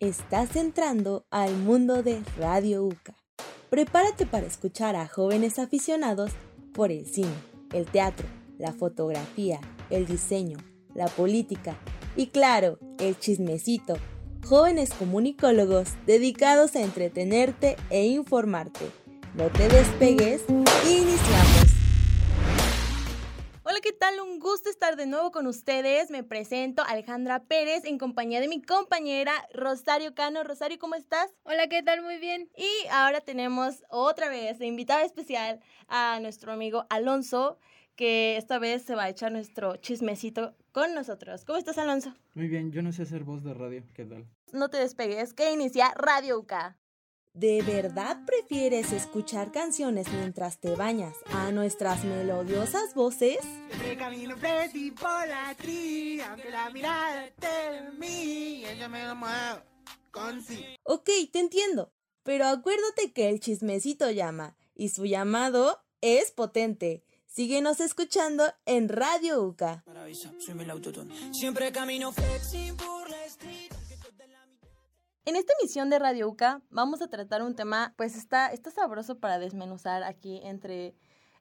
Estás entrando al mundo de Radio UCA. Prepárate para escuchar a jóvenes aficionados por el cine, el teatro, la fotografía, el diseño, la política y claro, el chismecito. Jóvenes comunicólogos dedicados a entretenerte e informarte. No te despegues, iniciamos. Hola, ¿qué tal? Un gusto estar de nuevo con ustedes. Me presento Alejandra Pérez en compañía de mi compañera Rosario Cano. Rosario, ¿cómo estás? Hola, ¿qué tal? Muy bien. Y ahora tenemos otra vez de invitada especial a nuestro amigo Alonso, que esta vez se va a echar nuestro chismecito con nosotros. ¿Cómo estás, Alonso? Muy bien, yo no sé hacer voz de radio. ¿Qué tal? No te despegues, que inicia Radio UCA. ¿De verdad prefieres escuchar canciones mientras te bañas a nuestras melodiosas voces? Siempre camino Freddy por la tri, aunque la mirada en mí, ella me lo mueve con sí. Ok, te entiendo, pero acuérdate que el chismecito llama y su llamado es potente. Síguenos escuchando en Radio UCA. Maravilla, soy el autotune. Siempre camino flexi En esta emisión de Radio UCA vamos a tratar un tema, pues está, está sabroso para desmenuzar aquí entre,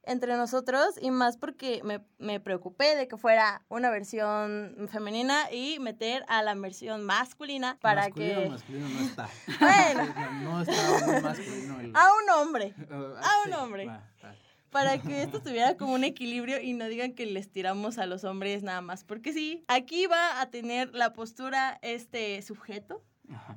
entre nosotros y más porque me, me preocupé de que fuera una versión femenina y meter a la versión masculina para masculino, que... Masculino no está. Bueno. no está muy masculino. El... A un hombre, Ah, a un sí, hombre. va, va. para que esto tuviera como un equilibrio y no digan que les tiramos a los hombres nada más, porque sí, aquí va a tener la postura este sujeto.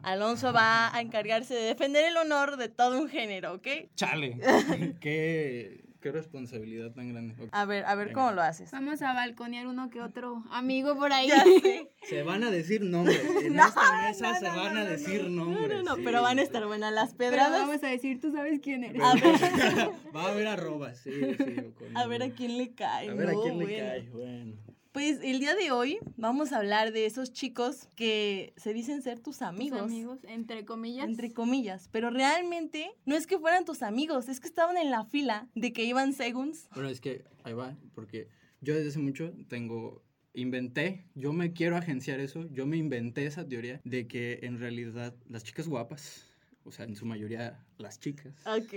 Alonso va a encargarse de defender el honor de todo un género, ¿ok? Chale. qué, qué responsabilidad tan grande. A ver, a ver cómo lo haces. Vamos a balconear uno que otro amigo por ahí. Ya sé. Se van a decir nombres. En No, esta mesa no, se no, van no, a decir No, nombres. no, no, sí. pero van a estar buenas las Pero pedradas. vamos a decir, tú sabes quién eres. A ver. Va a haber arrobas, sí, sí. con- A ver a quién le cae. A ver a quién le cae. Bueno. Pues el día de hoy vamos a hablar de esos chicos que se dicen ser tus Tus amigos. amigos, entre comillas. Entre comillas, pero realmente no es que fueran tus amigos, es que estaban en la fila de que iban segunds. Bueno, es que ahí va, porque yo desde hace mucho tengo, inventé, yo me quiero agenciar eso, yo me inventé esa teoría de que en realidad las chicas guapas, o sea, en su mayoría las chicas, Ok.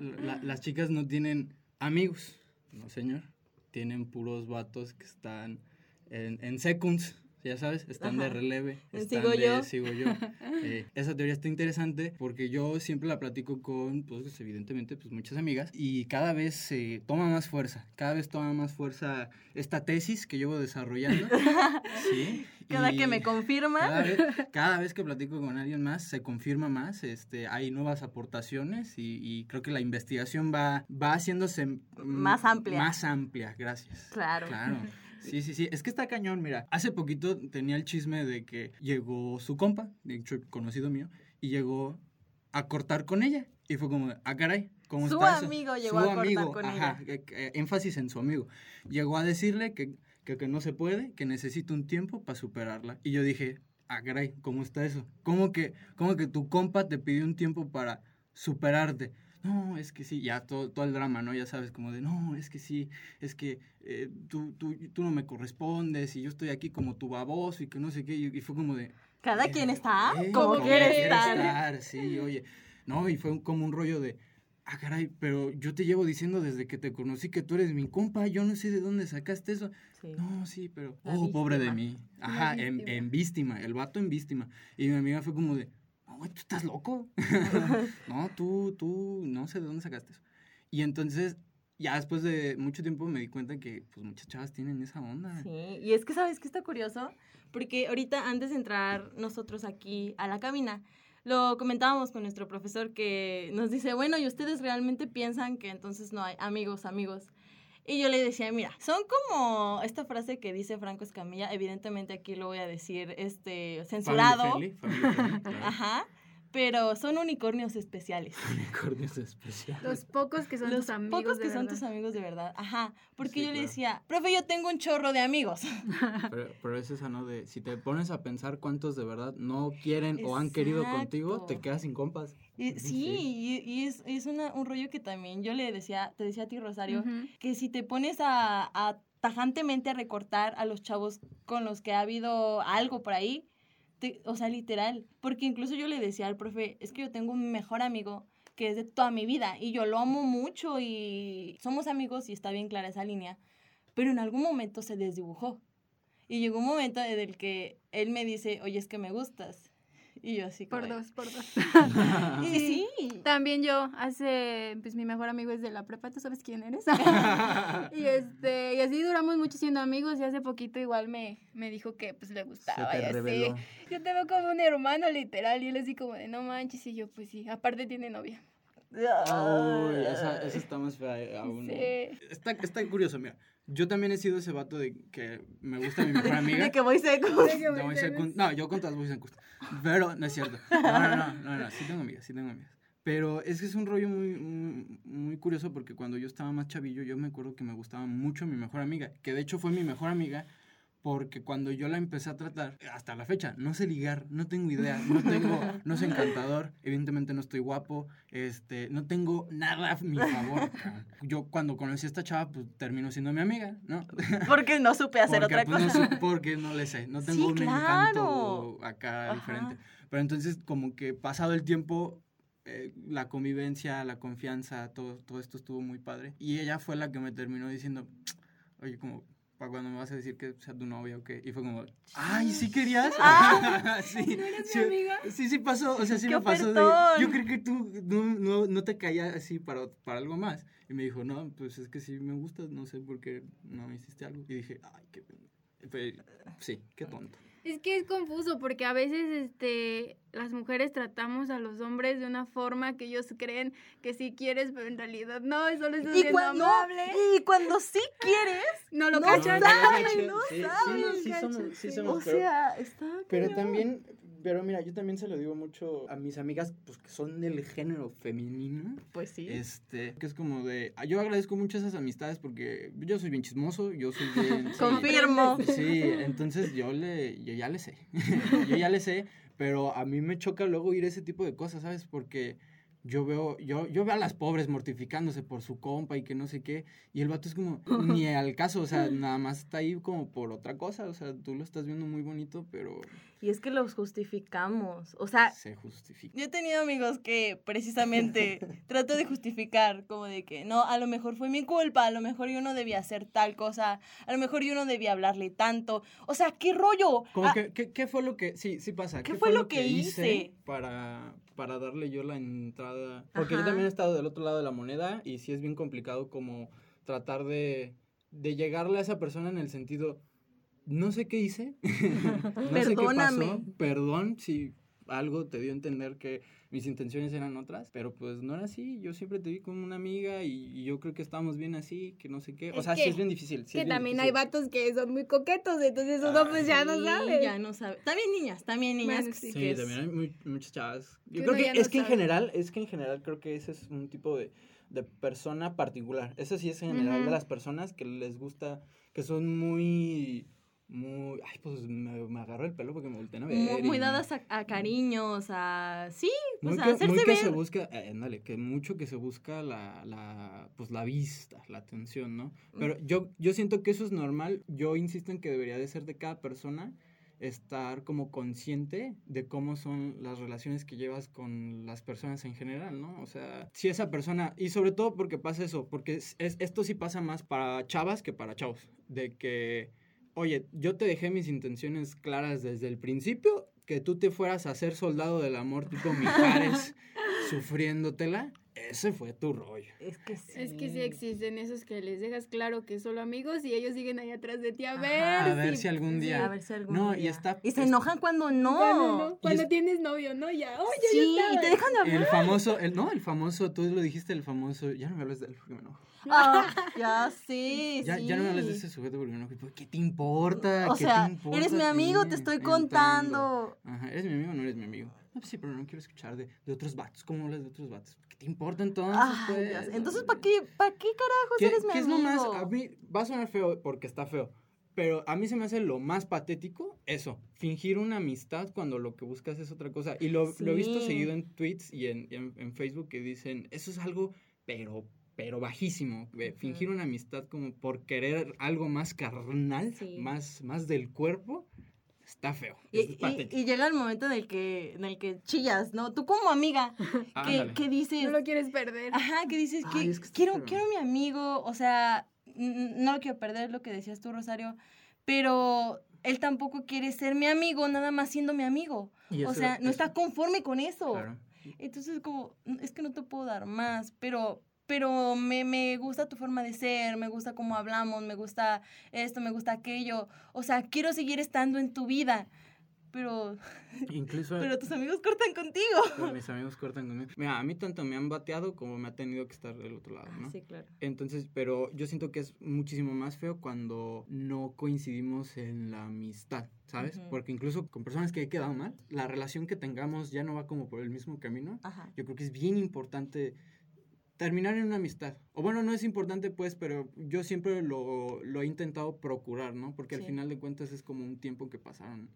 la- las chicas no tienen amigos, no señor, tienen puros vatos que están en, en seconds. Ya sabes, están de Ajá. releve. En Están sigo de yo. sigo yo. Eh, esa teoría está interesante porque yo siempre la platico con, pues evidentemente, pues muchas amigas y cada vez se toma más fuerza, cada vez toma más fuerza esta tesis que llevo desarrollando. sí. Cada y que me confirma. Cada vez, cada vez que platico con alguien más se confirma más, este, hay nuevas aportaciones y, y creo que la investigación va, va haciéndose Más amplia. Más amplia, gracias. Claro. Claro. Sí, sí, sí. Es que está cañón, mira. Hace poquito tenía el chisme de que llegó su compa, de hecho, conocido mío, y llegó a cortar con ella. Y fue como, ah, caray, ¿cómo Su está eso? amigo llegó a cortar con ajá, que- que- énfasis en su amigo. Llegó a decirle que, que, que no se puede, que necesita un tiempo para superarla. Y yo dije, ah, caray, ¿cómo está eso? ¿Cómo que, cómo que tu compa te pidió un tiempo para superarte? No, es que sí, ya todo, todo el drama, ¿no? Ya sabes, como de, no, es que sí, es que eh, tú, tú, tú no me correspondes y yo estoy aquí como tu baboso y que no sé qué. Y, y fue como de... Cada eh, quien está eh, como como quiere estar. Sí, oye. No, y fue un- como un rollo de, ah, caray, pero yo te llevo diciendo desde que te conocí que tú eres mi compa, yo no sé de dónde sacaste eso. Sí. No, sí, pero, La oh, pobre de víctima. mí. Ajá, en, víctima. en víctima, el vato en víctima. Y mi amiga fue como de, no, güey, tú estás loco. no, tú, tú, no sé de dónde sacaste eso. Y entonces, ya después de mucho tiempo me di cuenta que, pues, muchas chavas tienen esa onda. Sí, y es que sabes que está curioso, porque ahorita antes de entrar nosotros aquí a la cabina, lo comentábamos con nuestro profesor que nos dice, bueno, ¿y ustedes realmente piensan que entonces no hay amigos, amigos? Y yo le decía, mira, son como esta frase que dice Franco Escamilla, evidentemente aquí lo voy a decir este censurado, Family friendly, family friendly, claro. ajá, pero son unicornios especiales. Unicornios especiales. Los pocos que son Los tus amigos. pocos que de son verdad. tus amigos de verdad, ajá, porque Sí, yo le decía, profe, yo tengo un chorro de amigos. Pero, pero es esa, ¿no? De si te pones a pensar cuántos de verdad no quieren o han querido contigo, te Exacto. quedas sin compas. Y, sí, Sí. y, y es, es una- un rollo que también yo le decía, te decía a ti, Rosario, que si te pones a, a tajantemente a recortar a los chavos con los que ha habido algo por ahí, te- o sea, literal. Porque incluso yo le decía al profe, es que yo tengo un mejor amigo que es de toda mi vida y yo lo amo mucho y somos amigos y está bien clara esa línea. Pero en algún momento se desdibujó. Y llegó un momento en el que él me dice, oye, es que me gustas. Y yo así Por como dos, por dos. Y sí. También yo, hace, pues mi mejor amigo es de la prepa, ¿tú sabes quién eres? y este, y así duramos mucho siendo amigos y hace poquito igual me, me dijo que pues le gustaba y así. Yo te veo como un hermano literal y él así como de no manches y yo pues sí, aparte tiene novia. Uy, esa, esa está más fea eh, aún. Sí. Está, está curioso, mira. Yo también he sido ese vato de que me gusta mi mejor amiga. De que voy seco. No, voy secund- no, yo con todas voy secund- Pero no es cierto. No, no, no, no, no, sí tengo amigas, sí tengo amigas. Pero es que es un rollo muy, muy, muy curioso porque cuando yo estaba más chavillo, yo me acuerdo que me gustaba mucho mi mejor amiga, que de hecho fue mi mejor amiga porque cuando yo la empecé a tratar, hasta la fecha, no sé ligar, no tengo idea, no tengo, no soy encantador, evidentemente no estoy guapo, este, no tengo nada a mi favor. Yo cuando conocí a esta chava, pues terminó siendo mi amiga, ¿no? Porque no supe hacer porque, otra pues, cosa. No porque no le sé, no Sí, tengo un claro. encanto acá Ajá. diferente. Pero entonces como que pasado el tiempo, eh, la convivencia, la confianza, todo, todo esto estuvo muy padre. Y ella fue la que me terminó diciendo, oye, como... ¿Para cuando me vas a decir que sea tu novia o qué? Y fue como, ¡ay, sí querías! sí, sí, sí, sí pasó, o sea, sí ¡Qué me pasó de, yo creo que tú no, no, no te caías así para, para algo más. Y me dijo, no, pues es que sí me gustas, no sé por qué no me hiciste algo. Y dije, ay, qué... Fue- sí, qué tonto. Es que es confuso porque a veces este las mujeres tratamos a los hombres de una forma que ellos creen que sí quieres, pero en realidad no, y solo Y siendo cuando, amable. y cuando sí quieres, No lo no cachan. saben, no Sí, sí, saben. sí somos- sí somos, o pero- sea, está Pero cañón. también, pero mira, yo también se lo digo mucho a mis amigas, pues que son del género femenino. Pues sí. Este, que es como de, yo agradezco mucho esas amistades porque yo soy bien chismoso, yo soy bien... sí, Confirmo. Sí, entonces yo le, yo ya le sé, yo ya le sé, pero a mí me choca luego oír ese tipo de cosas, ¿sabes? Porque yo veo, yo, yo veo a las pobres mortificándose por su compa y que no sé qué, y el vato es como, ni al caso, o sea, nada más está ahí como por otra cosa, o sea, tú lo estás viendo muy bonito, pero Y es que los justificamos. O sea, se justifica. yo he tenido amigos que precisamente trato de justificar, como de que no, a lo mejor fue mi culpa, a lo mejor yo no debía hacer tal cosa, a lo mejor yo no debía hablarle tanto. O sea, ¿qué rollo? Como Ah, que, ¿qué, qué fue lo que, sí, sí pasa, ¿Qué fue lo que hice? para, para darle yo la entrada? Porque yo también he estado del otro lado de la moneda y sí es bien complicado como tratar de, de llegarle a esa persona en el sentido, no sé qué hice, no sé qué pasó, Perdóname. perdón si algo te dio a entender que mis intenciones eran otras, pero pues no era así, yo siempre te vi como una amiga y, y yo creo que estábamos bien así, que no sé qué, o Es sea, sí es bien difícil. sí Que también hay vatos que son muy coquetos, entonces uno pues ya no sí, sabe. Ya no sabe. También niñas, también niñas. Bueno, sí. Sí, que es- también hay muy- muchas chavas. Yo Que creo que no es que en general, es que en general creo que ese es un tipo de, de persona particular. Eso sí es en general de las personas que les gusta, que son muy, muy, ay, pues me, me agarro el pelo porque me voltean a ver. Muy, muy dadas a, a cariños, a... Sí, muy pues a que, hacerse muy que ver. se busca, eh, ándale, que mucho que se busca la, la, pues la vista, la atención, ¿no? Pero yo, yo siento que eso es normal. Yo insisto en que debería de ser de cada persona estar como consciente de cómo son las relaciones que llevas con las personas en general, ¿no? O sea, si esa persona, y sobre todo porque pasa eso, porque es, es- esto sí pasa más para chavas que para chavos, de que, oye, yo te dejé mis intenciones claras desde el principio, que tú te fueras a ser soldado del amor tipo Mijares sufriéndotela, ese fue tu rollo. Es que sí. Es que sí existen esos que les dejas claro que solo amigos y ellos siguen ahí atrás de ti a Ajá. ver. A ver si algún sí, día- A ver si algún No, y día. está- Y se enojan cuando no. Cuando, no, cuando es- tienes novio, ¿no? Ya, oye, Sí, ya y te dejan de hablar. El famoso, el, no, el famoso, tú lo dijiste, el famoso, ya no me hables de él porque me enojo. Ah, ya sí, Ya, sí. ya no me hables de ese sujeto porque me enojo. Pues, ¿Qué te importa? O ¿Qué sea, te importa eres mi amigo, te estoy contando. Ajá, ¿eres mi amigo o no eres mi amigo? No, pues sí, pero no quiero escuchar de, de otros vatos. ¿Cómo hablas de otros vatos? ¿Qué te importa entonces? Ay, pues? Entonces, ¿para qué, ¿para qué carajos ¿Qué, eres mi qué es amigo? lo más? A mí va a sonar feo porque está feo. Pero a mí se me hace lo más patético eso, fingir una amistad cuando lo que buscas es otra cosa. Y lo, lo he visto Sí. seguido en tweets y en, en- en Facebook que dicen, eso es algo, pero, pero bajísimo. eh, Fingir una amistad como por querer algo más carnal, Sí. más, más del cuerpo, está feo. Y, es y- patético. y llega el momento en el que, en el que chillas, ¿no? Tú como amiga, que, que dices, No lo quieres perder. ajá, que dices, Ay, que es que está quiero, feo. quiero mi amigo, o sea, no lo quiero perder, lo que decías tú, Rosario, pero él tampoco quiere ser mi amigo, nada más siendo mi amigo. Y O sea, no está conforme con eso. Claro. Entonces, como, "Mm, es que no te puedo dar más, pero, pero me, me gusta tu forma de ser, me gusta cómo hablamos, me gusta esto, me gusta aquello. O sea, quiero seguir estando en tu vida, pero, Incluso pero tus amigos cortan contigo. Mis amigos cortan conmigo. Mira, a mí tanto me han bateado como me ha tenido que estar del otro lado, ¿no? Sí, claro. Entonces, pero yo siento que es muchísimo más feo cuando no coincidimos en la amistad, ¿sabes? Porque incluso con personas que he quedado mal, la relación que tengamos ya no va como por el mismo camino. Ajá. Yo creo que es bien importante terminar en una amistad. O bueno, no es importante pues, pero yo siempre lo, lo he intentado procurar, ¿no? Porque al Sí. final de cuentas es como un tiempo que pasaron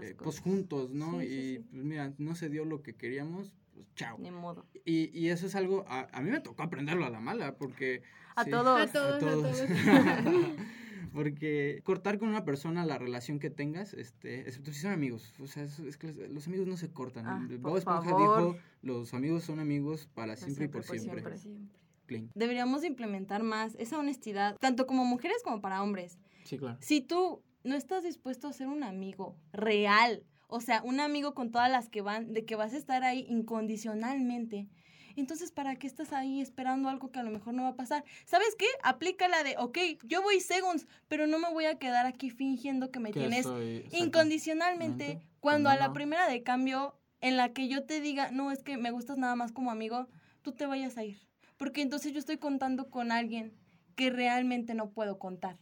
eh, pues juntos, ¿no? Sí, y sí. pues mira, no se dio lo que queríamos, pues chao. Ni modo. Y, y eso es algo, a, a mí me tocó aprenderlo a la mala, porque... A sí, todos. A todos, a todos. porque cortar con una persona la relación que tengas, este, excepto si son amigos, o sea, es, es que los, los amigos no se cortan. Ah, Bob Esponja favor. dijo, los amigos son amigos para siempre, y por siempre. siempre. Clean. Deberíamos de implementar más esa honestidad, tanto como mujeres como para hombres. Sí, claro. Si tú no estás dispuesto a ser un amigo real, o sea, un amigo con todas las que van, de que vas a estar ahí incondicionalmente, entonces, ¿para qué estás ahí esperando algo que a lo mejor no va a pasar? ¿Sabes qué? Aplica la de, ok, yo voy segunds, pero no me voy a quedar aquí fingiendo que me Que tienes soy- incondicionalmente Mente, cuando a la primera de cambio en la que yo te diga, no, es que me gustas nada más como amigo, tú te vayas a ir. Porque entonces yo estoy contando con alguien que realmente no puedo contar.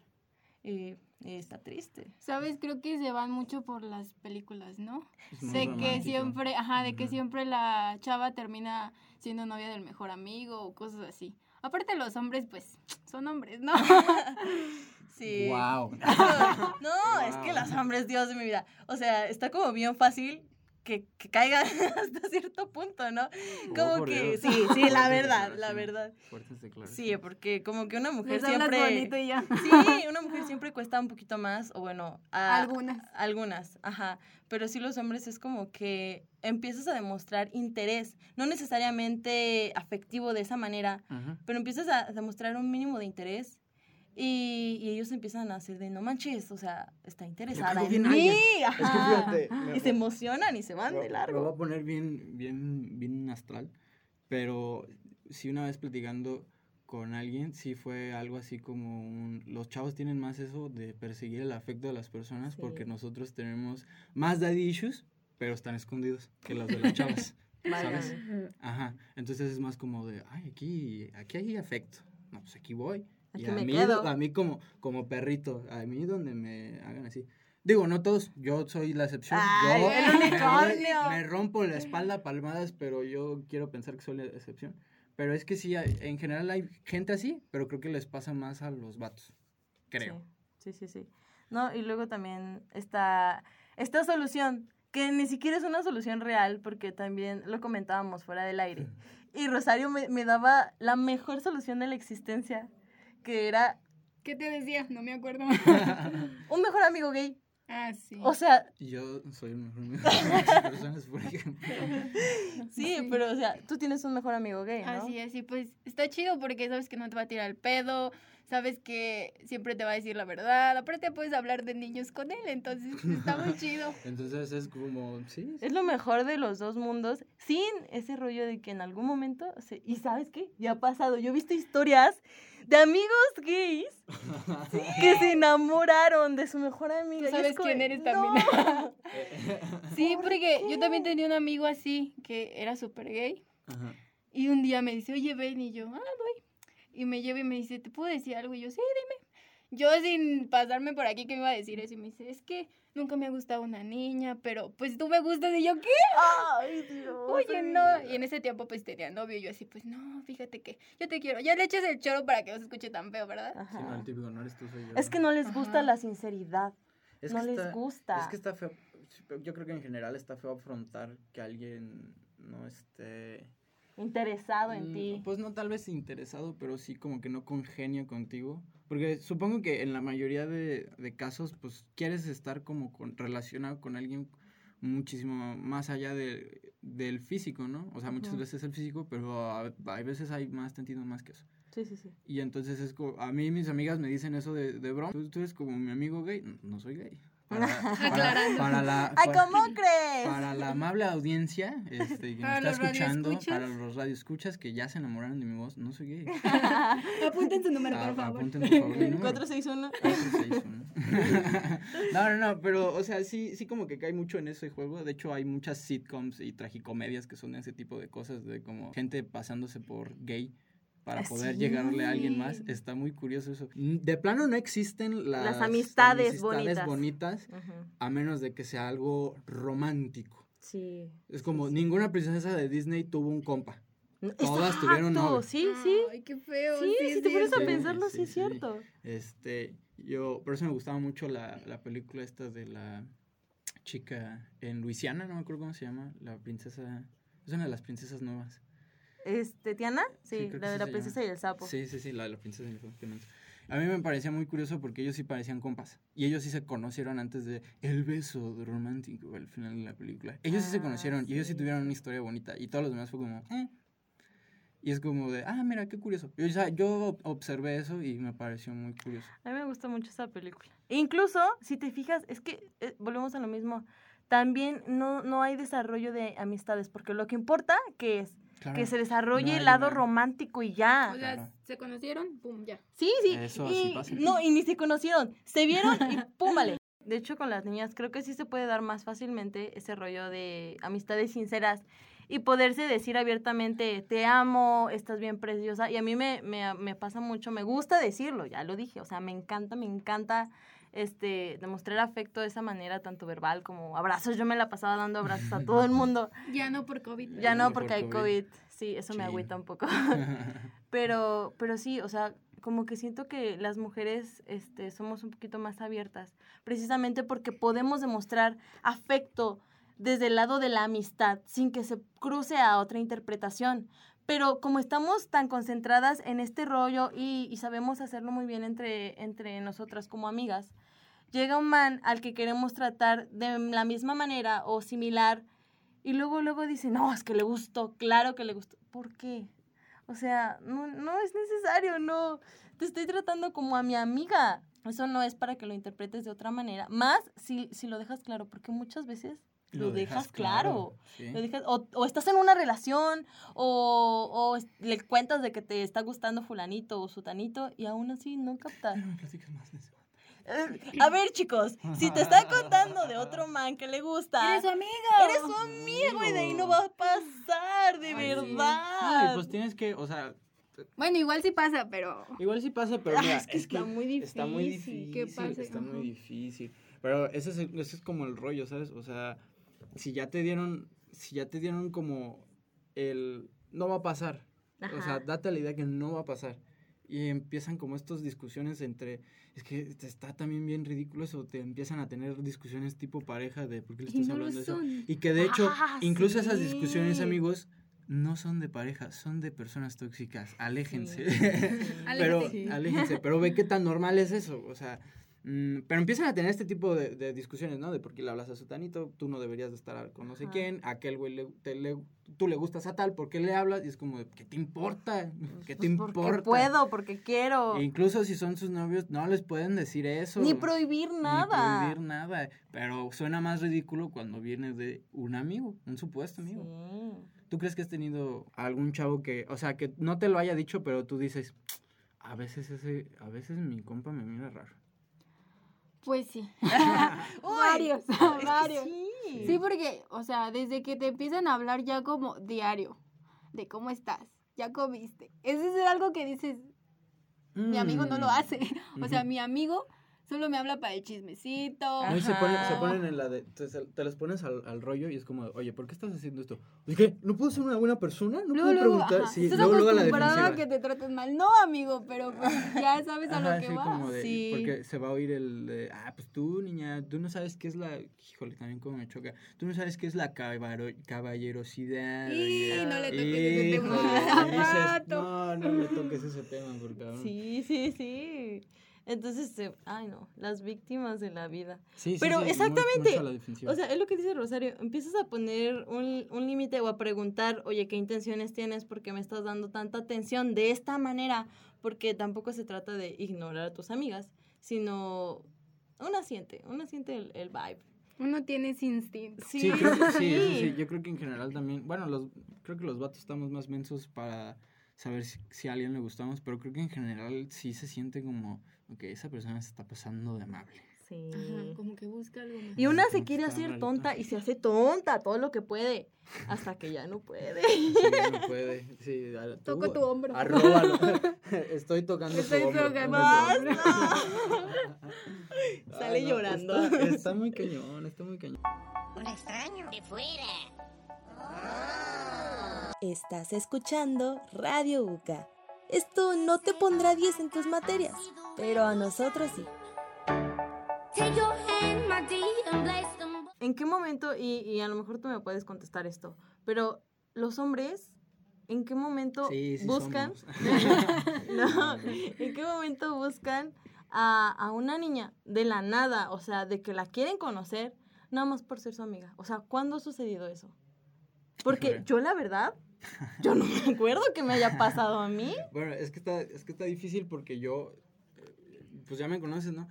Eh, está triste. ¿Sabes? Creo que se van mucho por las películas, ¿no? De que siempre, ajá, de que siempre la chava termina siendo novia del mejor amigo o cosas así. Aparte los hombres, pues, son hombres, ¿no? Sí. Wow. No, es que los hombres, Dios de mi vida. O sea, está como bien fácil que, que caiga hasta cierto punto, ¿no? Como por que, Dios. sí, sí, la verdad, la verdad. Fuertes declaraciones. Sí, porque como que una mujer Les siempre... bonito y ya. Sí, una mujer siempre cuesta un poquito más, o bueno, a- Algunas. Algunas, ajá. Pero sí los hombres es como que empiezas a demostrar interés, no necesariamente afectivo de esa manera, Ajá. pero empiezas a demostrar un mínimo de interés y, y ellos empiezan a hacer de no manches, o sea, está interesada en mí, alguien". Es que fíjate, me- y se emocionan y se van Me- de Me voy a largo. poner bien, bien, bien astral. Pero sí una vez platicando con alguien, sí fue algo así como un... Los chavos tienen más eso de perseguir el afecto de las personas Sí. porque nosotros tenemos más daddy issues, pero están escondidos que los de las chavas, ¿sabes? Ajá. Entonces es más como de, ay, aquí, aquí hay afecto. No, pues aquí voy. Aquí y a me mí, quedo. a mí como, como perrito, a mí donde me hagan así. Digo, no todos, yo soy la excepción. Ay, yo el me. Me, rompo la espalda a palmadas, pero yo quiero pensar que soy la excepción. Pero es que sí, en general hay gente así, pero creo que les pasa más a los vatos. Creo. Sí, sí, sí. sí. No, y luego también está esta solución, que ni siquiera es una solución real, porque también lo comentábamos fuera del aire. Y Rosario me, me daba la mejor solución de la existencia, que era ¿Qué te decía? No me acuerdo. un mejor amigo gay. ah, sí. O sea, Yo soy el mejor amigo de muchas personas, por ejemplo. sí, Sí. pero o sea, tú tienes un mejor amigo gay, ¿no? Así y pues está chido porque sabes que no te va a tirar el pedo, sabes que siempre te va a decir la verdad, aparte puedes hablar de niños con él, entonces está muy chido. Entonces es como, sí, Es lo mejor de los dos mundos, sin ese rollo de que en algún momento, se- y sabes qué, ya ha pasado, yo he visto historias de amigos gays que se enamoraron de su mejor amiga. Tú es sabes quién eres "No". también. sí, porque yo también tenía un amigo así, que era súper gay, Ajá. y un día me dice, oye, ven, y yo, ah, voy. Y me lleva y me dice, ¿te puedo decir algo? Y yo, sí, dime. Yo sin pasarme por aquí que me iba a decir eso, y me dice, es que nunca me ha gustado una niña, pero pues tú me gustas, y yo, ¿qué? Ay, Dios. Oye, no. Y en ese tiempo pues tenía novio y yo así, pues no, fíjate que yo te quiero. Ya le eches el choro para que no se escuche tan feo, ¿verdad? Sí, no, el típico, no eres tú, soy yo. Es que no les gusta Ajá. la sinceridad. Es no que les está- gusta. Es que está feo. Yo creo que en general está feo afrontar que alguien no esté. Interesado en mm, ti. Pues no tal vez interesado, pero sí como que no congenio contigo. Porque supongo que en la mayoría de, de casos, pues quieres estar como con, relacionado con alguien muchísimo más allá de, del físico, ¿no? O sea, muchas Ujú. veces el físico, pero a- hay veces hay más sentido más que eso. Sí, sí, sí. Y entonces es como, a mí mis amigas me dicen eso de, de broma, ¿Tú, tú eres como mi amigo gay, no, no soy gay. Para, para, Aclarando. para la, ¡Ay, para- cómo crees! para la amable audiencia este, que Para me está escuchando, para los radioescuchas que ya se enamoraron de mi voz, no soy gay. Apunten su número, Ah, por favor. apunten, por favor, mi número. 461. 461. no, no, no, pero, o sea, sí, sí como que cae mucho en ese juego. De hecho, hay muchas sitcoms y tragicomedias que son ese tipo de cosas, de como gente pasándose por gay para poder sí. llegarle a alguien más. Está muy curioso eso. De plano no existen las, Las amistades amistades bonitas. bonitas, a menos de que sea algo romántico. Sí. Es como ninguna princesa de Disney tuvo un compa. Todas tuvieron novio. Sí, sí. Ay, qué feo. Sí, si te pones a pensarlo, sí, Sí, es cierto. Este, yo, por eso me gustaba mucho la, la película esta de la chica en Luisiana, no me acuerdo cómo se llama, la princesa, es una de las princesas nuevas. Este, ¿Tiana? Sí, la de la princesa y el sapo. Sí, sí, sí, la de la princesa y el sapo. A mí me parecía muy curioso porque ellos sí parecían compas. Y ellos sí se conocieron antes de el beso romántico al final de la película. Ellos sí se Ah, conocieron y ellos sí tuvieron una historia bonita. Y todos los demás fue como, eh. Y es como de, ah, mira, qué curioso. Yo, o sea, yo observé eso y me pareció muy curioso. A mí me gusta mucho esa película. E incluso, si te fijas, es que eh, volvemos a lo mismo. También no, no hay desarrollo de amistades, porque lo que importa que es Claro. que se desarrolle No el lado romántico y ya. O sea, Claro. se conocieron, pum, ya. Sí, sí. Eso y, así pasa. No, y ni se conocieron. Se vieron y púmale. De hecho, con las niñas creo que sí se puede dar más fácilmente ese rollo de amistades sinceras y poderse decir abiertamente, te amo, estás bien preciosa. Y a mí me, me, me pasa mucho, me gusta decirlo, ya lo dije. O sea, me encanta, me encanta este demostrar afecto de esa manera, tanto verbal como abrazos. Yo me la pasaba dando abrazos a todo el mundo. Ya no por COVID. Ya no, por porque hay COVID. COVID. Sí, eso me agüita un poco. Pero, pero sí, o sea, como que siento que las mujeres este, somos un poquito más abiertas, precisamente porque podemos demostrar afecto desde el lado de la amistad, sin que se cruce a otra interpretación. Pero como estamos tan concentradas en este rollo y, sabemos hacerlo muy bien entre, entre nosotras como amigas, llega un man al que queremos tratar de la misma manera o similar y luego, luego dice, no, es que le gustó, claro que le gustó. ¿Por qué? O sea, no, no es necesario, no. Te estoy tratando como a mi amiga. Eso no es para que lo interpretes de otra manera. Más si, si lo dejas claro, porque muchas veces lo, dejas, claro. sí. Lo dejas- o, o estás en una relación, o, le cuentas de que te está gustando fulanito o sutanito, y aún así no capta. No me platicas más de eso. Eh, A ver, chicos, si te está contando de otro man que le gusta, ¡Eres su amigo! eres su amigo y de ahí no va a pasar, de Ay, sí. verdad. Ay, pues tienes que, o sea, Bueno, igual sí pasa, pero... igual sí pasa, pero mira, es que está muy Está muy difícil, difícil. ¿qué pasa? Está muy difícil. Pero ese es, ese es como el rollo, ¿sabes? O sea, si ya te dieron, si ya te dieron como el, no va a pasar. O sea, Ajá. date la idea que no va a pasar. Y empiezan como estas discusiones entre, es que te está también bien ridículo eso, te empiezan a tener discusiones tipo pareja de por qué le estás no hablando de eso. Y que de hecho, Ah, incluso esas discusiones, sí. amigos, no son de pareja, son de personas tóxicas. Aléjense. Sí. pero, aléjense. Pero ve qué tan normal es eso. O sea, mm, pero empiezan a tener este tipo de, de discusiones, ¿no? De por qué le hablas a su tanito, tú no deberías de estar con no sé Ajá. quién, a aquel güey le, te le- tú le gustas a tal, ¿por qué le hablas? Y es como, ¿qué te importa? ¿Qué te Pues porque importa? puedo, porque quiero. E incluso si son sus novios, no les pueden decir eso. Ni prohibir Ni nada. prohibir nada. Pero suena más ridículo cuando viene de un amigo, un supuesto amigo. Sí. ¿Tú crees que has tenido algún chavo que, o sea, que no te lo haya dicho, pero tú dices, a veces ese, a veces mi compa me mira raro? Pues sí. Varios, varios. sí. Sí, porque, o sea, desde que te empiezan a hablar ya como diario, de cómo estás, ya comiste. Ese es algo que dices, mi amigo no lo Mm. hace. O sea, mi amigo Solo me habla para el chismecito. No, y se, ponen, se ponen en la de. Te, te las pones al, al rollo y es como, oye, ¿por qué estás haciendo esto? Oye, ¿qué? ¿No puedo ser una buena persona? ¿No Luego, puedo preguntar? ajá, Sí, estás luego, luego a la defensiva. que te traten mal. No, amigo, pero pues ya sabes a Ajá, lo que sí, vas. como de, Sí. porque se va a oír el de, ah, pues tú, niña, tú no sabes qué es la, híjole, también como me choca, tú no sabes qué es la cabaro- caballerosidad. Y oye. no le toques ese tema. No, no le toques ese tema, porque cabrón. Sí, sí, sí. Entonces, eh, ay no, las víctimas de la vida. Sí, sí, Pero sí, exactamente. O sea, es lo que dice Rosario, empiezas a poner un, un límite o a preguntar, oye, ¿qué intenciones tienes? porque me estás dando tanta atención de esta manera? Porque tampoco se trata de ignorar a tus amigas, sino una siente, una siente el, el vibe. Uno tiene ese instinto. Sí, Sí, creo sí, eso sí, yo creo que en general también, bueno, los, creo que los vatos estamos más mensos para saber si, si a alguien le gustamos, pero creo que en general sí se siente como, ok, esa persona se está pasando de amable. Sí. Ajá, como que busca algo más. Y una se quiere hacer tonta y se hace tonta todo lo que puede, hasta que ya no puede. Sí, no puede, sí. a- tú, Toco tu hombro. Arróbalo. Estoy tocando Estoy su hombro. tocando Ando su su- ¡Basta! Sale Ah, no, llorando. Está, está muy cañón, está muy cañón. Un extraño de fuera. Estás escuchando Radio UCA. Esto no te pondrá 10 en tus materias, pero a nosotros sí. ¿En qué momento, y, y a lo mejor tú me puedes contestar esto, pero los hombres, ¿en qué momento Sí, sí buscan? no, ¿en qué momento buscan a, a una niña de la nada? O sea, de que la quieren conocer, nada más por ser su amiga. O sea, ¿cuándo ha sucedido eso? Porque yo la verdad, yo no me acuerdo que me haya pasado a mí. Bueno, es que está, es que está difícil porque yo, eh, pues ya me conoces, ¿no?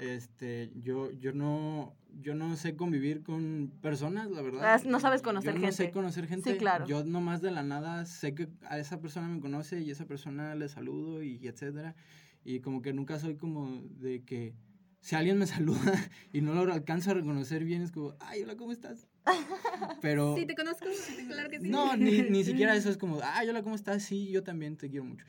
Este, yo, yo no, yo no sé convivir con personas, la verdad. No sabes conocer yo no sé gente. conocer gente. claro. Yo nomás de la nada sé que a esa persona me conoce y esa persona le saludo y, etcétera. Y como que nunca soy como de que si alguien me saluda y no lo alcanzo a reconocer bien, es como, ay, hola, ¿cómo estás? Pero... Sí, te conozco. Claro que sí. No, ni, ni siquiera eso es como, ah, hola, ¿cómo estás? Sí, yo también te quiero mucho.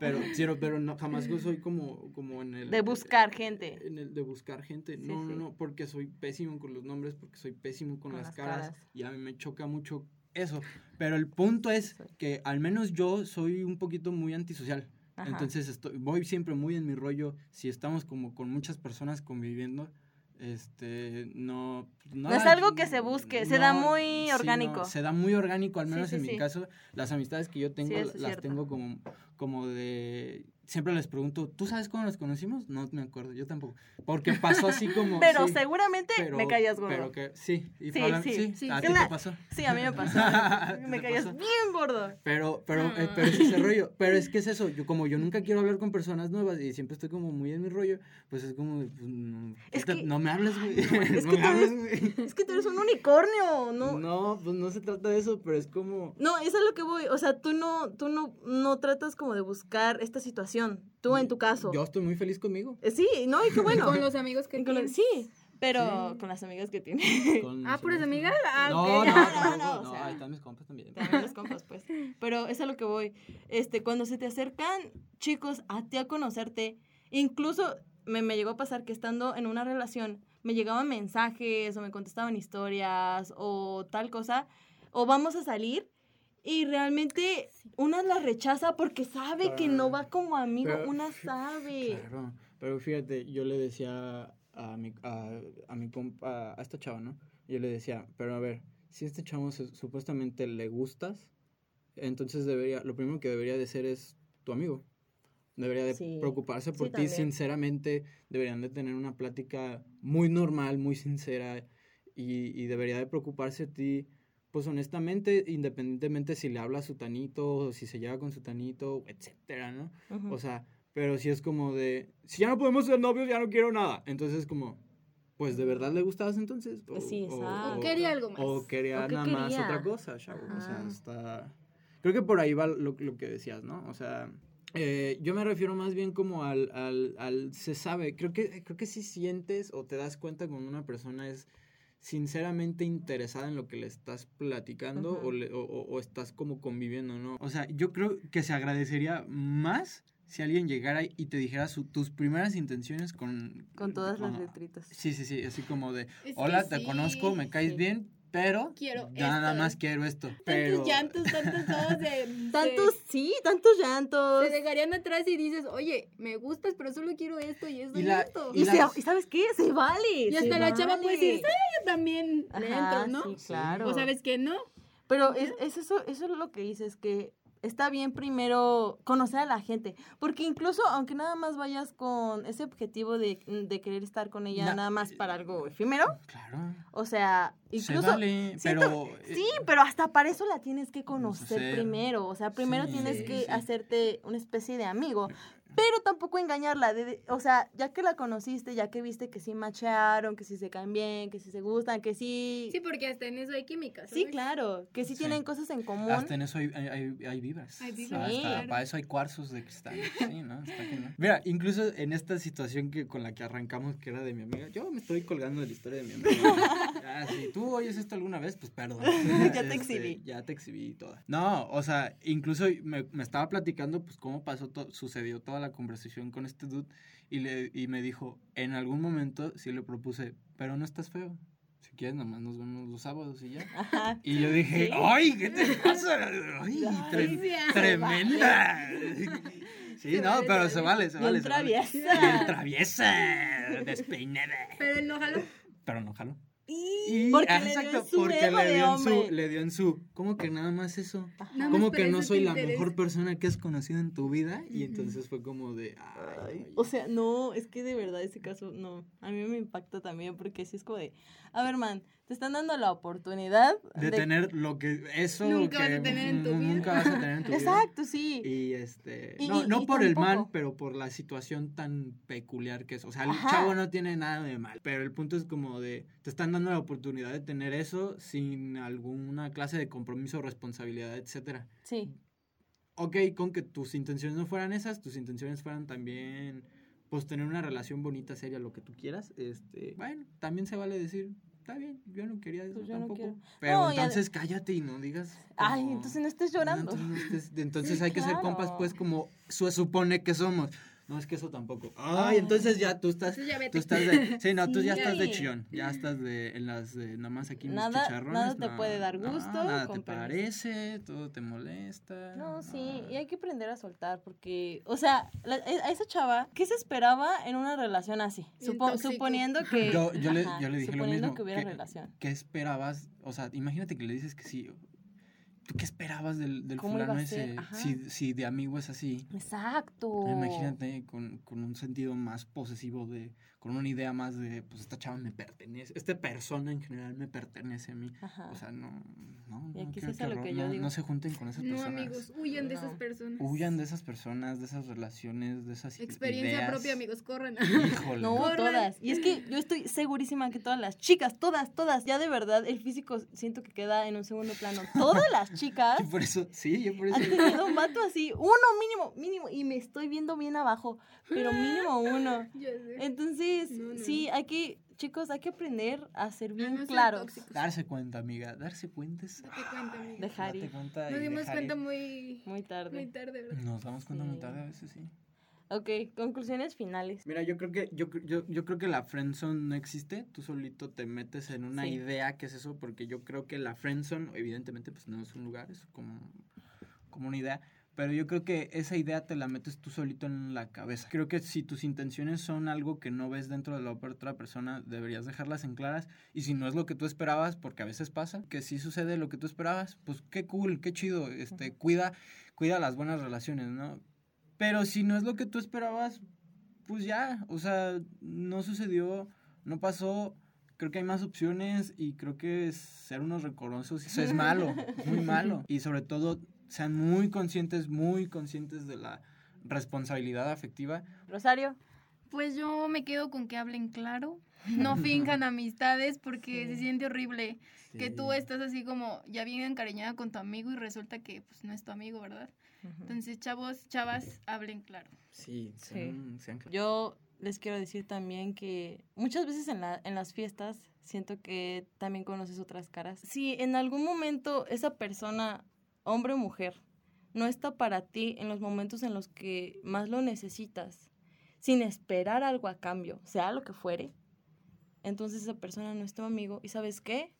Pero, pero, pero no, jamás yo soy como, como en el... De buscar gente. En el de buscar gente. Sí, no, no, sí. no, porque soy pésimo con los nombres, porque soy pésimo con, Con las, las caras, caras. Y a mí me choca mucho eso. Pero el punto es que al menos yo soy un poquito muy antisocial. Ajá. Entonces estoy, voy siempre muy en mi rollo. Si estamos como con muchas personas conviviendo, este, no... No es algo que se busque, se da muy sí, orgánico. se da muy orgánico, al menos en mi caso. Las amistades que yo tengo, las cierto. tengo como, como de... Siempre les pregunto, ¿tú sabes cómo nos conocimos? No me acuerdo, yo tampoco. Porque pasó así como... Pero sí, seguramente pero- me caías gordo. Pero que, sí, y Sí, sí, sí, a ti te pasó. Sí, a mí me pasó. ¿Te me pasó? bien gordo. Pero, pero, eh, Mm. pero es ese rollo. Pero es que es eso. Yo, como yo nunca quiero hablar con personas nuevas y siempre estoy como muy en mi rollo, pues es como, pues, no, Es que- no me hables, güey. es no que me eres- hables, güey. Es que tú eres un unicornio, ¿no? No, pues no se trata de eso, pero es como... No, eso es lo que voy. O sea, tú no, tú no, no tratas como de buscar esta situación. Tú en tu caso. Yo estoy muy feliz conmigo. Eh, Sí, no, y qué bueno. Con los amigos que tienes. Sí, pero Sí. con las amigas que tiene. Con Ah, ¿puras amigos. amigas? Ah, No, ok. no, No, no, o no, sea. ahí están mis compas también. También los compas, pues. Pero es a lo que voy. Este, cuando se te acercan chicos a ti a conocerte, incluso me, me llegó a pasar que estando en una relación, me llegaban mensajes o me contestaban historias o tal cosa, o vamos a salir. Y realmente una la rechaza porque sabe que no va como amigo, Pero- una sabe. Claro, pero fíjate, yo le decía a mi, a, a mi compa, a esta chava, ¿no? Yo le decía, pero a ver, si a este chavo se- supuestamente le gustas, entonces debería, lo primero que debería de ser es tu amigo. Debería de Sí, preocuparse por sí, ti, también. sinceramente, deberían de tener una plática muy normal, muy sincera, y, y debería de preocuparse de ti, pues honestamente, independientemente si le habla a su tanito, o si se lleva con su tanito, etcétera, ¿no? Ujú. O sea, pero si es como de, si ya no podemos ser novios, ya no quiero nada. Entonces como, pues de verdad le gustabas entonces. O, Sí, exacto. O quería algo más. O quería ¿O nada más quería? otra cosa, chavo. O sea, está... Creo que por ahí va lo, lo que decías, ¿no? O sea, eh, yo me refiero más bien como al, al, al se sabe. Creo que, creo que si sientes o te das cuenta cuando una persona es sinceramente interesada en lo que le estás platicando Ujú. o, le- o- o- o estás como conviviendo, ¿no? O sea, yo creo que se agradecería más si alguien llegara y te dijera su- tus primeras intenciones con... Con todas las letritas. Sí, sí, sí, así como de, Es hola, te sí, conozco, me caes sí. bien, pero Quiero nada esto. más quiero esto. Pero... Tantos llantos, tantos todos de... Tantos, sí, tantos llantos. Se dejarían atrás y dices, oye, me gustas, pero solo quiero esto y esto Y y, la- esto. y Y, la- se- ¿y sabes qué? Se vale. Y se hasta la chava puede decir, vale. "Sí, yo también Ajá, ¿no? Sí, claro. O sabes que no. Pero es, es eso, eso es lo que dices, que está bien primero conocer a la gente. Porque incluso, aunque nada más vayas con ese objetivo de, de querer estar con ella Na- nada más para algo efímero, Claro. o sea, Se incluso... vale, siento- pero... eh, Sí, pero hasta para eso la tienes que conocer Conocer. primero. O sea, primero Sí, tienes sí, que sí. hacerte una especie de amigo. Pero tampoco engañarla. de- de- o sea, ya que la conociste, ya que viste que sí machearon, que sí se caen bien, que sí se gustan, que sí. Sí, porque hasta en eso hay química. Sí, claro. Que sí, Sí. tienen cosas en común. Hasta en eso hay, hay, hay, hay vibras. Hay O sea, vibras, Sí. hasta claro. para eso hay cuarzos de cristal. Sí, ¿no? Está genial. Mira, incluso en esta situación que con la que arrancamos, que era de mi amiga, yo me estoy colgando de la historia de mi amiga. Ah, si tú oyes esto alguna vez, pues perdón. Ya te Este, exhibí. Ya te exhibí toda. No, o sea, incluso me, me estaba platicando, pues, cómo pasó, to- sucedió toda la conversación con este dude. Y, le, y me dijo, en algún momento sí le propuse, pero no estás feo. Si quieres, nomás nos vemos los sábados y ya. Ajá. Y yo dije, Sí. ¡ay, qué te pasa! ¡Ay, tre- tremenda! Sí, Se no, vale, pero se se vale. se Bien vale. se vale. traviesa. Bien traviesa, despeinada. Pero no jaló. Pero no jaló. Y porque ah, le dio en exacto, su porque ego le de dio en su, le dio en su, ¿cómo que nada más eso? Ajá. Nada más ¿Cómo por que no soy la mejor persona que has conocido en tu vida? Y entonces fue como de, ay, o sea, no, es que de verdad ese caso, no, a mí me impacta también porque sí es como de, a ver, man, te están dando la oportunidad de tener lo que, eso Nunca vas que a tener en tu vida. nunca vas a tener en tu vida. Exacto, sí. Y este, Y- no, y- no y por el mal, pero por la situación tan peculiar que es. O sea, el Ajá. chavo no tiene nada de mal, pero el punto es como de, te están dando la oportunidad de tener eso sin alguna clase de compromiso, responsabilidad, etcétera. Sí, Ok, con que tus intenciones no fueran esas, tus intenciones fueran también, pues tener una relación bonita, seria, lo que tú quieras, este, bueno, también se vale decir, está bien, yo no quería eso Pues no tampoco. Pero No, entonces cállate y no digas. Ay, entonces no estés no, llorando. entonces, no estés- entonces Sí, hay que ser compas, pues, como se supone que somos. No es que eso tampoco. Ay, entonces ya tú estás. Entonces ya vete. Tú estás de. Sí, no, tú ya Sí. estás de chillón. Ya estás de. En las de. Nada más aquí mis Nada- chicharrones. nada te no, puede dar no, gusto, nada te parece. Todo te molesta. No, sí, y hay que aprender a soltar porque, o sea, la- e- a esa chava, ¿qué se esperaba en una relación así? Supo- suponiendo que... Yo, yo, le, Ajá, yo le dije lo suponiendo mismo. que hubiera ¿qué- relación. ¿Qué esperabas? O sea, imagínate que le dices que sí. ¿Tú qué esperabas del, del ¿Cómo iba fulano ese? Si, si de amigo es así. Exacto. Imagínate con, con un sentido más posesivo de, con una idea más de, pues esta chava me pertenece, esta persona en general me pertenece a mí. Ajá. O sea, no, no, Y no, aquí es lo que yo no, digo. no se junten con esas No, personas. amigos, huyan de esas No. personas. Huyan de esas personas, de esas relaciones, de esas Experiencia ideas. propia, amigos, corran. Híjole. No, Corran. todas. Y es que yo estoy segurísima que todas las chicas, todas, todas, ya de verdad el físico siento que queda en un segundo plano. Todas las chicas Yo por eso, sí, yo por eso. han tenido un vato así, uno mínimo, mínimo, y me estoy viendo bien abajo, pero mínimo uno. Ya No, no, sí, hay que, chicos, hay que aprender a ser A bien no claros. Darse cuenta, amiga, darse cuenta es... Date cuenta, amigo. De Harry. Date cuenta Nos dimos dejar cuenta muy, Muy tarde. muy tarde, ¿verdad? Nos damos cuenta muy Sí. tarde a veces, sí. Ok, conclusiones finales. Mira, yo creo que yo, yo, yo creo que la friendzone no existe. Tú solito te metes en una Sí. idea que es eso, porque yo creo que la friendzone, evidentemente, pues no es un lugar, es como, como una idea. Pero yo creo que esa idea te la metes tú solito en la cabeza. Creo que si tus intenciones son algo que no ves dentro de la otra persona, deberías dejarlas en claras. Y si no es lo que tú esperabas, porque a veces pasa, que sí sucede lo que tú esperabas, pues qué cool, qué chido. Este, cuida, cuida las buenas relaciones, ¿no? Pero si no es lo que tú esperabas, pues ya, o sea, no sucedió, no pasó. Creo que hay más opciones y creo que ser unos recorosos es malo, muy malo. Y sobre todo, sean muy conscientes, muy conscientes de la responsabilidad afectiva. Rosario. Pues yo me quedo con que hablen claro. No finjan amistades porque se siente horrible que tú estás así como ya bien encariñada con tu amigo y resulta que pues no es tu amigo, ¿verdad? Entonces, chavos, chavas, hablen claro. Sí, sean- sean, Yo les quiero decir también que muchas veces en, la, en las fiestas siento que también conoces otras caras. Si en algún momento esa persona, hombre o mujer, no está para ti en los momentos en los que más lo necesitas, sin esperar algo a cambio, sea lo que fuere, entonces esa persona no es tu amigo. ¿Y sabes qué?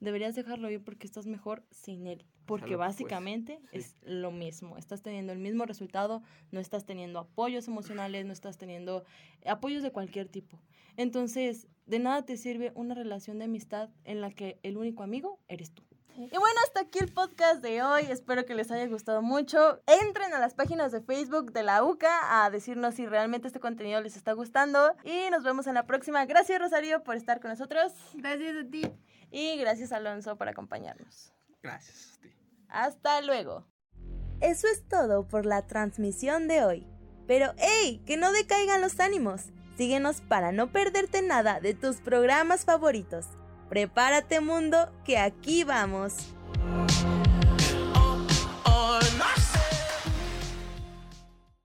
Deberías dejarlo ir porque estás mejor sin él. Porque básicamente es lo mismo. Estás teniendo el mismo resultado, no estás teniendo apoyos emocionales, no estás teniendo apoyos de cualquier tipo. Entonces, de nada te sirve una relación de amistad en la que el único amigo eres tú. Y bueno, hasta aquí el podcast de hoy. Espero que les haya gustado mucho. Entren a las páginas de Facebook de la UCA a decirnos si realmente este contenido les está gustando. Y nos vemos en la próxima. Gracias, Rosario, por estar con nosotros. Gracias a ti. Y gracias, Alonso, por acompañarnos. Gracias a ti. Hasta luego. Eso es todo por la transmisión de hoy. Pero ¡hey! Que no decaigan los ánimos. Síguenos para no perderte nada de tus programas favoritos. Prepárate mundo, que aquí vamos.